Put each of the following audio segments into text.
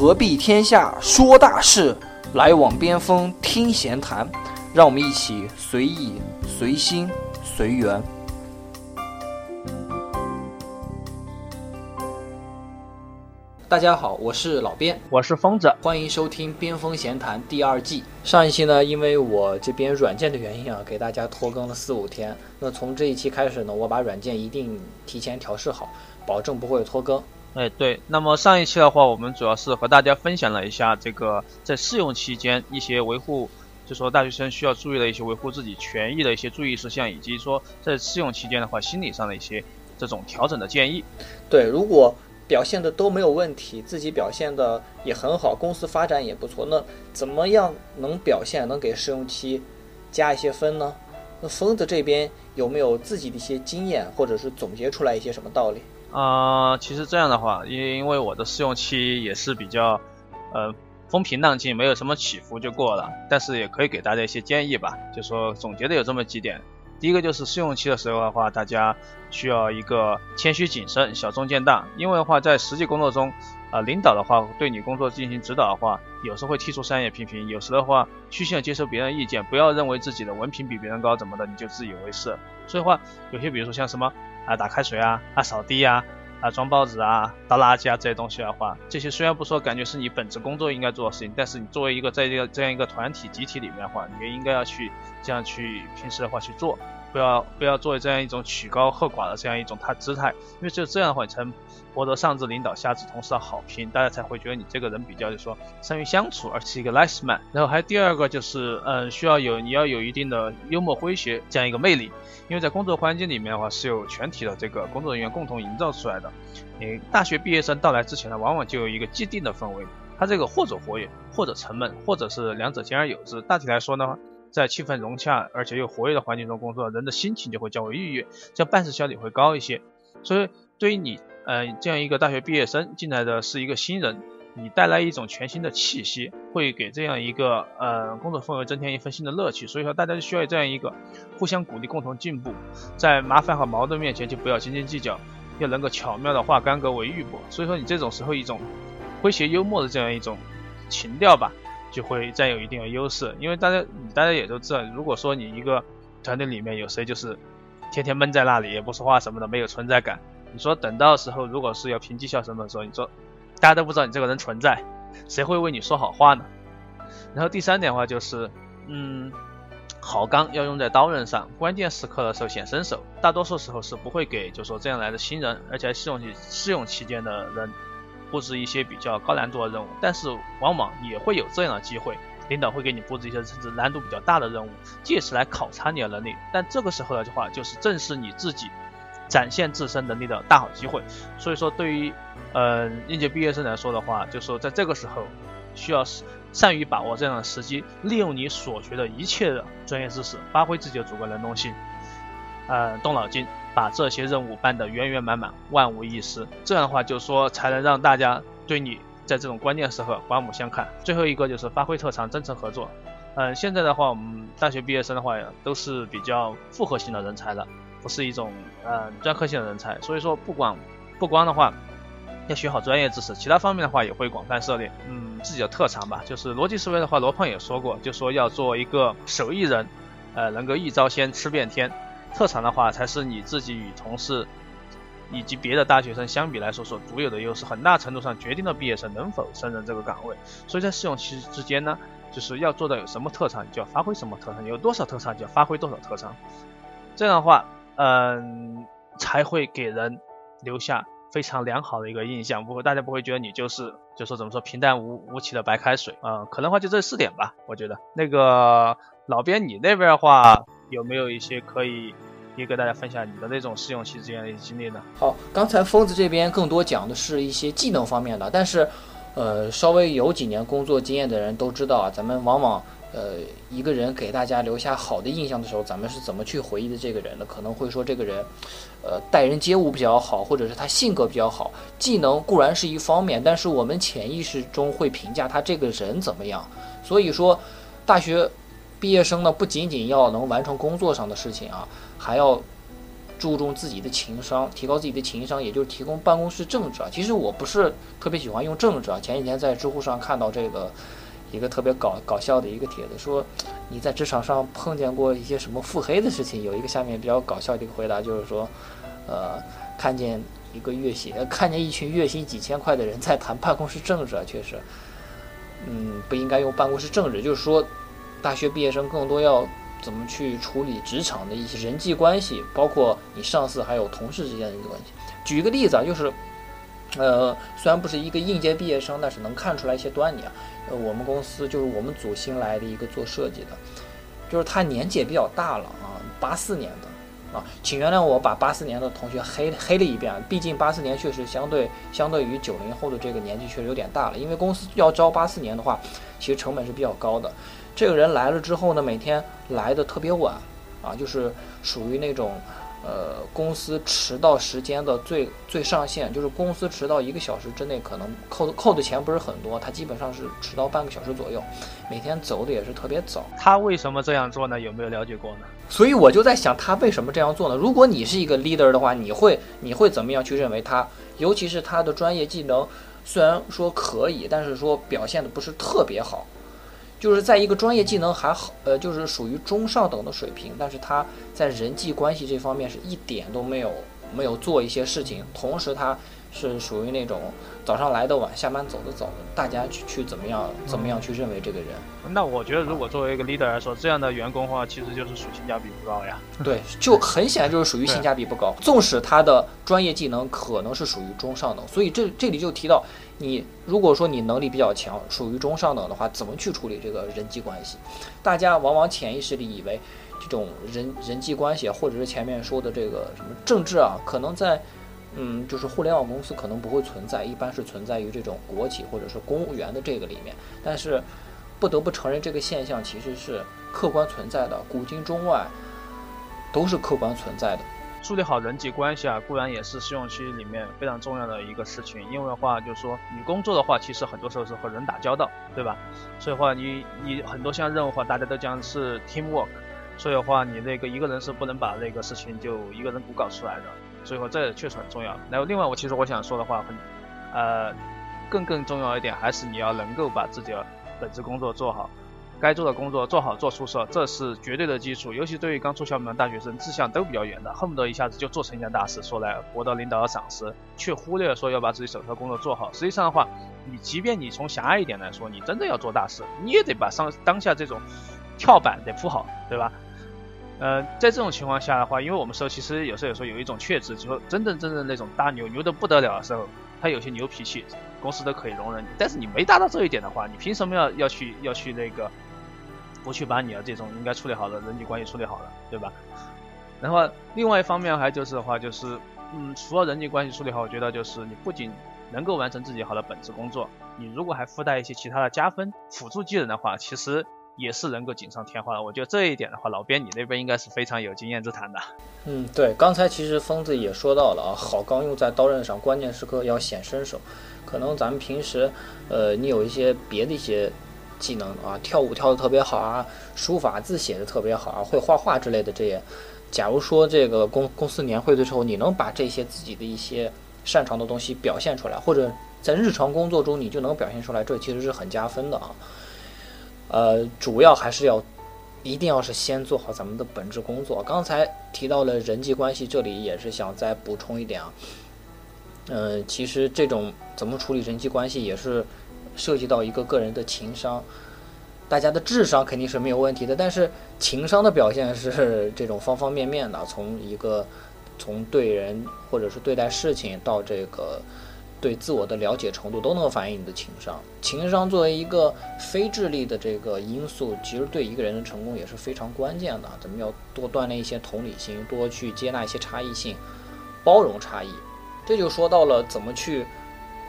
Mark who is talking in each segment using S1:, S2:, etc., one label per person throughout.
S1: 何必天下说大事，来往边锋听闲谈。让我们一起随意、随心、随缘。大家好，我是老边，
S2: 我是疯子，
S1: 欢迎收听《边锋闲谈》第二季。上一期呢，因为我这边软件的原因啊，给大家拖更了四五天。那从这一期开始呢，我把软件一定提前调试好，保证不会拖更。
S2: 哎，对。那么上一期的话，我们主要是和大家分享了一下这个在试用期间一些维护，就说大学生需要注意的一些维护自己权益的一些注意事项，以及说在试用期间的话，心理上的一些这种调整的建议。
S1: 对，如果。表现的都没有问题，自己表现的也很好，公司发展也不错。那怎么样能表现，能给试用期加一些分呢？那疯子这边有没有自己的一些经验，或者是总结出来一些什么道理？
S2: 啊，其实这样的话，因因为我的试用期也是比较呃风平浪静，没有什么起伏就过了。但是也可以给大家一些建议吧，就说总结的有这么几点。第一个就是试用期的时候的话，大家需要一个谦虚谨慎，小中见大。因为的话，在实际工作中，啊，领导的话对你工作进行指导的话，有时会提出商业批评，有时的话虚心的接受别人意见，不要认为自己的文凭比别人高怎么的，你就自以为是。所以话，有些比如说像什么啊打开水啊啊扫地啊。啊，装报纸啊，倒垃圾啊，这些东西的话，这些虽然不说，感觉是你本职工作应该做的事情，但是你作为一个在这个这样一个团体集体里面的话，你也应该要去这样去平时的话去做，不要不要作为这样一种曲高和寡的这样一种他姿态，因为只有这样的话，才博得上至领导下至同事的好评，大家才会觉得你这个人比较就说善于相处，而是一个 nice man。然后还第二个就是，嗯，需要有你要有一定的幽默诙谐这样一个魅力。因为在工作环境里面的话，是由全体的这个工作人员共同营造出来的。你大学毕业生到来之前呢，往往就有一个既定的氛围，他这个或者活跃，或者沉闷，或者是两者兼而有之。大体来说呢，在气氛融洽而且又活跃的环境中工作，人的心情就会较为愉悦，这样办事效率会高一些。所以对于你，呃，这样一个大学毕业生进来的是一个新人。你带来一种全新的气息，会给这样一个呃工作氛围增添一份新的乐趣。所以说，大家就需要这样一个互相鼓励、共同进步，在麻烦和矛盾面前就不要斤斤计较，要能够巧妙的化干戈为玉帛。所以说，你这种时候一种诙谐幽默的这样一种情调吧，就会占有一定的优势。因为大家大家也都知道，如果说你一个团队里面有谁就是天天闷在那里也不说话什么的，没有存在感，你说等到时候如果是要评绩效什么的时候，你说。大家都不知道你这个人存在，谁会为你说好话呢？然后第三点的话就是，嗯，好钢要用在刀刃上，关键时刻的时候显身手。大多数时候是不会给就说这样来的新人，而且试用期试用期间的人布置一些比较高难度的任务，但是往往也会有这样的机会，领导会给你布置一些甚至难度比较大的任务，借此来考察你的能力。但这个时候的话，就是正是你自己。展现自身能力的大好机会，所以说对于呃应届毕业生来说的话，就是说在这个时候需要善于把握这样的时机，利用你所学的一切的专业知识，发挥自己的主观能动性，呃动脑筋，把这些任务办得圆圆满满，万无一失。这样的话，就是说才能让大家对你在这种关键时刻刮目相看。最后一个就是发挥特长，真诚合作。嗯，现在的话，我们大学毕业生的话都是比较复合型的人才了。不是一种呃专科性的人才，所以说不光不光的话要学好专业知识，其他方面的话也会广泛涉猎。嗯，自己的特长吧，就是逻辑思维的话，罗胖也说过，就说要做一个手艺人，呃，能够一招鲜吃遍天。特长的话，才是你自己与同事以及别的大学生相比来说所独有的优势，很大程度上决定了毕业生能否胜任这个岗位。所以在试用期之间呢，就是要做到有什么特长，就要发挥什么特长；有多少特长，就要发挥多少特长。这样的话。嗯，才会给人留下非常良好的一个印象，不过大家不会觉得你就是就说怎么说平淡无无奇的白开水啊？可能的话就这四点吧，我觉得。那个老边，你那边的话有没有一些可以也给大家分享你的那种试用期之间的一些经历呢？
S1: 好，刚才疯子这边更多讲的是一些技能方面的，但是呃，稍微有几年工作经验的人都知道啊，咱们往往。呃，一个人给大家留下好的印象的时候，咱们是怎么去回忆的这个人呢？可能会说这个人，呃，待人接物比较好，或者是他性格比较好。技能固然是一方面，但是我们潜意识中会评价他这个人怎么样。所以说，大学毕业生呢，不仅仅要能完成工作上的事情啊，还要注重自己的情商，提高自己的情商，也就是提供办公室政治啊。其实我不是特别喜欢用政治啊。前几天在知乎上看到这个一个特别搞搞笑的一个帖子，说你在职场上碰见过一些什么腹黑的事情？有一个下面比较搞笑的一个回答，就是说，呃，看见一个月薪，看见一群月薪几千块的人在谈办公室政治啊，确实，嗯，不应该用办公室政治，就是说，大学毕业生更多要。怎么去处理职场的一些人际关系，包括你上司还有同事之间的一个关系？举一个例子啊，就是，呃，虽然不是一个应届毕业生，但是能看出来一些端倪啊。呃，我们公司就是我们组新来的一个做设计的，就是他年纪也比较大了啊，八四年的啊，请原谅我把八四年的同学黑黑了一遍，毕竟八四年确实相对相对于九零后的这个年纪确实有点大了，因为公司要招八四年的话，其实成本是比较高的。这个人来了之后呢，每天来的特别晚，啊，就是属于那种，呃，公司迟到时间的最最上限，就是公司迟到一个小时之内，可能扣的扣的钱不是很多，他基本上是迟到半个小时左右，每天走的也是特别早。
S2: 他为什么这样做呢？有没有了解过呢？
S1: 所以我就在想，他为什么这样做呢？如果你是一个 leader 的话，你会你会怎么样去认为他？尤其是他的专业技能，虽然说可以，但是说表现的不是特别好。就是在一个专业技能还好，呃，就是属于中上等的水平，但是他在人际关系这方面是一点都没有没有做一些事情，同时他是属于那种早上来的晚，下班走的早的，大家去去怎么样怎么样去认为这个人？
S2: 那我觉得，如果作为一个 leader 来说，这样的员工的话，其实就是属性价比不高呀。
S1: 对，就很显然就是属于性价比不高，纵使他的专业技能可能是属于中上等，所以这这里就提到。你如果说你能力比较强，属于中上等的话，怎么去处理这个人际关系？大家往往潜意识里以为，这种人人际关系，或者是前面说的这个什么政治啊，可能在，嗯，就是互联网公司可能不会存在，一般是存在于这种国企或者是公务员的这个里面。但是，不得不承认这个现象其实是客观存在的，古今中外都是客观存在的。
S2: 处理好人际关系啊，固然也是试用期里面非常重要的一个事情。因为的话，就是说你工作的话，其实很多时候是和人打交道，对吧？所以话，你你很多项任务话，大家都讲是 team work，所以的话，你那个一个人是不能把那个事情就一个人独搞出来的。所以说，这确实很重要。然后另外，我其实我想说的话，很呃，更更重要一点，还是你要能够把自己的本职工作做好。该做的工作做好做出色，这是绝对的基础。尤其对于刚出校门的大学生，志向都比较远的，恨不得一下子就做成一件大事，说来博得领导的赏识，却忽略了说要把自己手头工作做好。实际上的话，你即便你从狭隘一点来说，你真的要做大事，你也得把上当下这种跳板得铺好，对吧？呃，在这种情况下的话，因为我们说其实有时候有时候有一种确知，就说真正真正那种大牛牛的不得了的时候，他有些牛脾气，公司都可以容忍你。但是你没达到这一点的话，你凭什么要要去要去那个？不去把你的这种应该处理好的人际关系处理好了，对吧？然后另外一方面还就是的话，就是嗯，除了人际关系处理好，我觉得就是你不仅能够完成自己好的本职工作，你如果还附带一些其他的加分辅助技能的话，其实也是能够锦上添花的。我觉得这一点的话，老边你那边应该是非常有经验之谈的。
S1: 嗯，对，刚才其实疯子也说到了啊，好钢用在刀刃上，关键时刻要显身手。可能咱们平时，呃，你有一些别的一些。技能啊，跳舞跳得特别好啊，书法字写的特别好啊，会画画之类的这些。假如说这个公公司年会的时候，你能把这些自己的一些擅长的东西表现出来，或者在日常工作中你就能表现出来，这其实是很加分的啊。呃，主要还是要一定要是先做好咱们的本职工作。刚才提到了人际关系，这里也是想再补充一点啊。嗯，其实这种怎么处理人际关系也是。涉及到一个个人的情商，大家的智商肯定是没有问题的，但是情商的表现是这种方方面面的，从一个从对人或者是对待事情到这个对自我的了解程度都能反映你的情商。情商作为一个非智力的这个因素，其实对一个人的成功也是非常关键的。咱们要多锻炼一些同理心，多去接纳一些差异性，包容差异。这就说到了怎么去。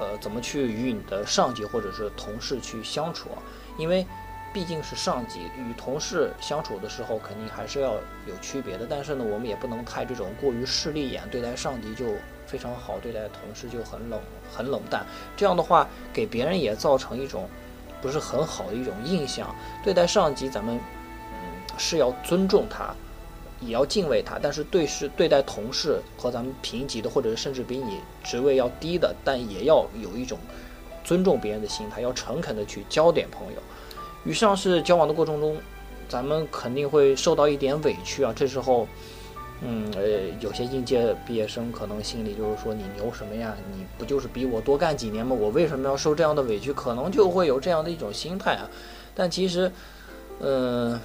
S1: 呃，怎么去与你的上级或者是同事去相处？因为毕竟是上级与同事相处的时候，肯定还是要有区别的。但是呢，我们也不能太这种过于势利眼，对待上级就非常好，对待同事就很冷很冷淡。这样的话，给别人也造成一种不是很好的一种印象。对待上级，咱们嗯是要尊重他，也要敬畏他，但是对事对待同事和咱们平级的，或者甚至比你职位要低的，但也要有一种尊重别人的心态，要诚恳的去交点朋友。与上司交往的过程中，咱们肯定会受到一点委屈啊。这时候，嗯呃，有些应届毕业生可能心里就是说：“你牛什么呀？你不就是比我多干几年吗？我为什么要受这样的委屈？”可能就会有这样的一种心态啊。但其实，嗯。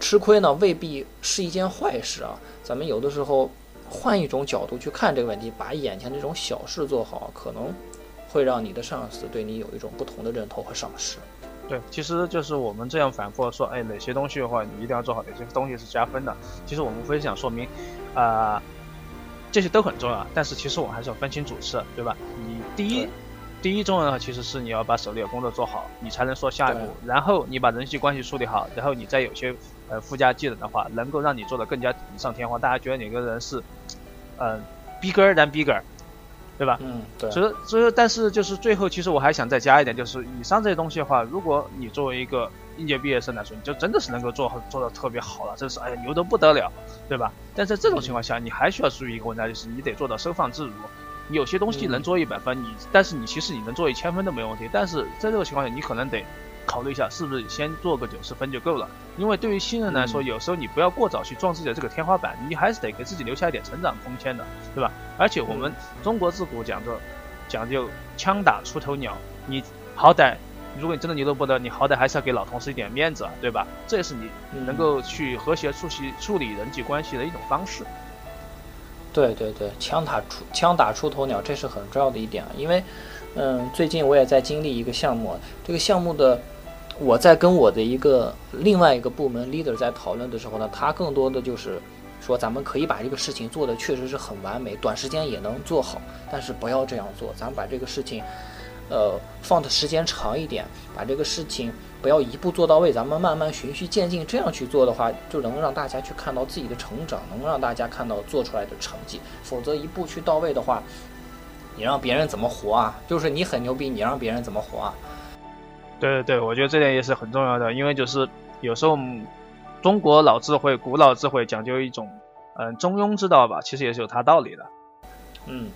S1: 吃亏呢未必是一件坏事啊，咱们有的时候换一种角度去看这个问题，把眼前这种小事做好，可能会让你的上司对你有一种不同的认同和赏识。
S2: 对，其实就是我们这样反复说，哎，哪些东西的话你一定要做好，哪些东西是加分的。其实我们无非想说明，啊，这些都很重要，但是其实我们还是要分清主次，对吧？你第一。第一重要的其实是你要把手里的工作做好，你才能说下一步。然后你把人际关系处理好，然后你再有些呃附加技能的话，能够让你做的更加锦上添花。大家觉得哪个人是，嗯，bigger than bigger，对吧？
S1: 嗯，对。
S2: 所以，所以，但是就是最后，其实我还想再加一点，就是以上这些东西的话，如果你作为一个应届毕业生来说，你就真的是能够做做的特别好了，这是哎呀牛的不得了，对吧？但在这种情况下，你还需要注意一个问题，就是你得做到收放自如。你有些东西能做一百分，你但是你其实你能做一千分都没问题。但是在这个情况下，你可能得考虑一下，是不是先做个九十分就够了？因为对于新人来说，有时候你不要过早去撞自己的这个天花板，你还是得给自己留下一点成长空间的，对吧？而且我们中国自古讲究讲究枪打出头鸟，你好歹如果你真的牛得不得，你好歹还是要给老同事一点面子，对吧？这也是你能够去和谐处理处理人际关系的一种方式。
S1: 对对对，枪打出枪打出头鸟，这是很重要的一点啊。因为，嗯，最近我也在经历一个项目，这个项目的，我在跟我的一个另外一个部门 leader 在讨论的时候呢，他更多的就是说，咱们可以把这个事情做的确实是很完美，短时间也能做好，但是不要这样做，咱们把这个事情，呃，放的时间长一点，把这个事情。不要一步做到位，咱们慢慢循序渐进，这样去做的话，就能让大家去看到自己的成长，能让大家看到做出来的成绩。否则一步去到位的话，你让别人怎么活啊？就是你很牛逼，你让别人怎么活啊？
S2: 对对对，我觉得这点也是很重要的，因为就是有时候中国老智慧、古老智慧讲究一种嗯中庸之道吧，其实也是有它道理的。
S1: 嗯。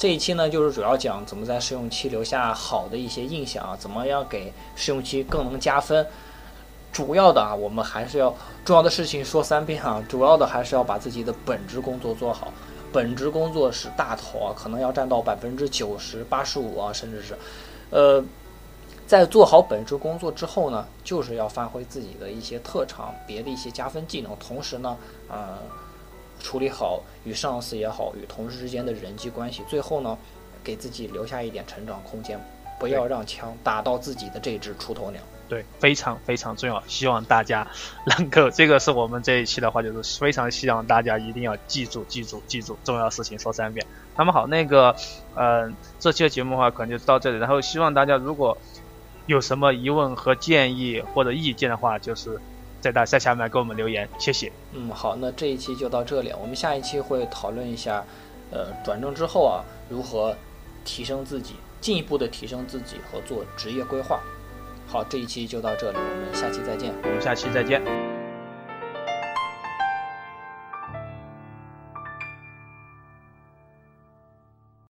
S1: 这一期呢，就是主要讲怎么在试用期留下好的一些印象啊，怎么样给试用期更能加分。主要的啊，我们还是要重要的事情说三遍啊，主要的还是要把自己的本职工作做好。本职工作是大头啊，可能要占到百分之九十八十五啊，甚至是，呃，在做好本职工作之后呢，就是要发挥自己的一些特长，别的一些加分技能，同时呢，呃。处理好与上司也好，与同事之间的人际关系，最后呢，给自己留下一点成长空间，不要让枪打到自己的这只出头鸟。
S2: 对，非常非常重要。希望大家能够，这个是我们这一期的话，就是非常希望大家一定要记住，记住，记住，重要事情说三遍。那么好，那个，嗯，这期的节目的话，可能就到这里。然后希望大家如果有什么疑问和建议或者意见的话，就是。在大在下面给我们留言，谢谢。
S1: 嗯，好，那这一期就到这里，我们下一期会讨论一下，呃，转正之后啊，如何提升自己，进一步的提升自己和做职业规划。好，这一期就到这里，我们下期再见。
S2: 我们下期再见。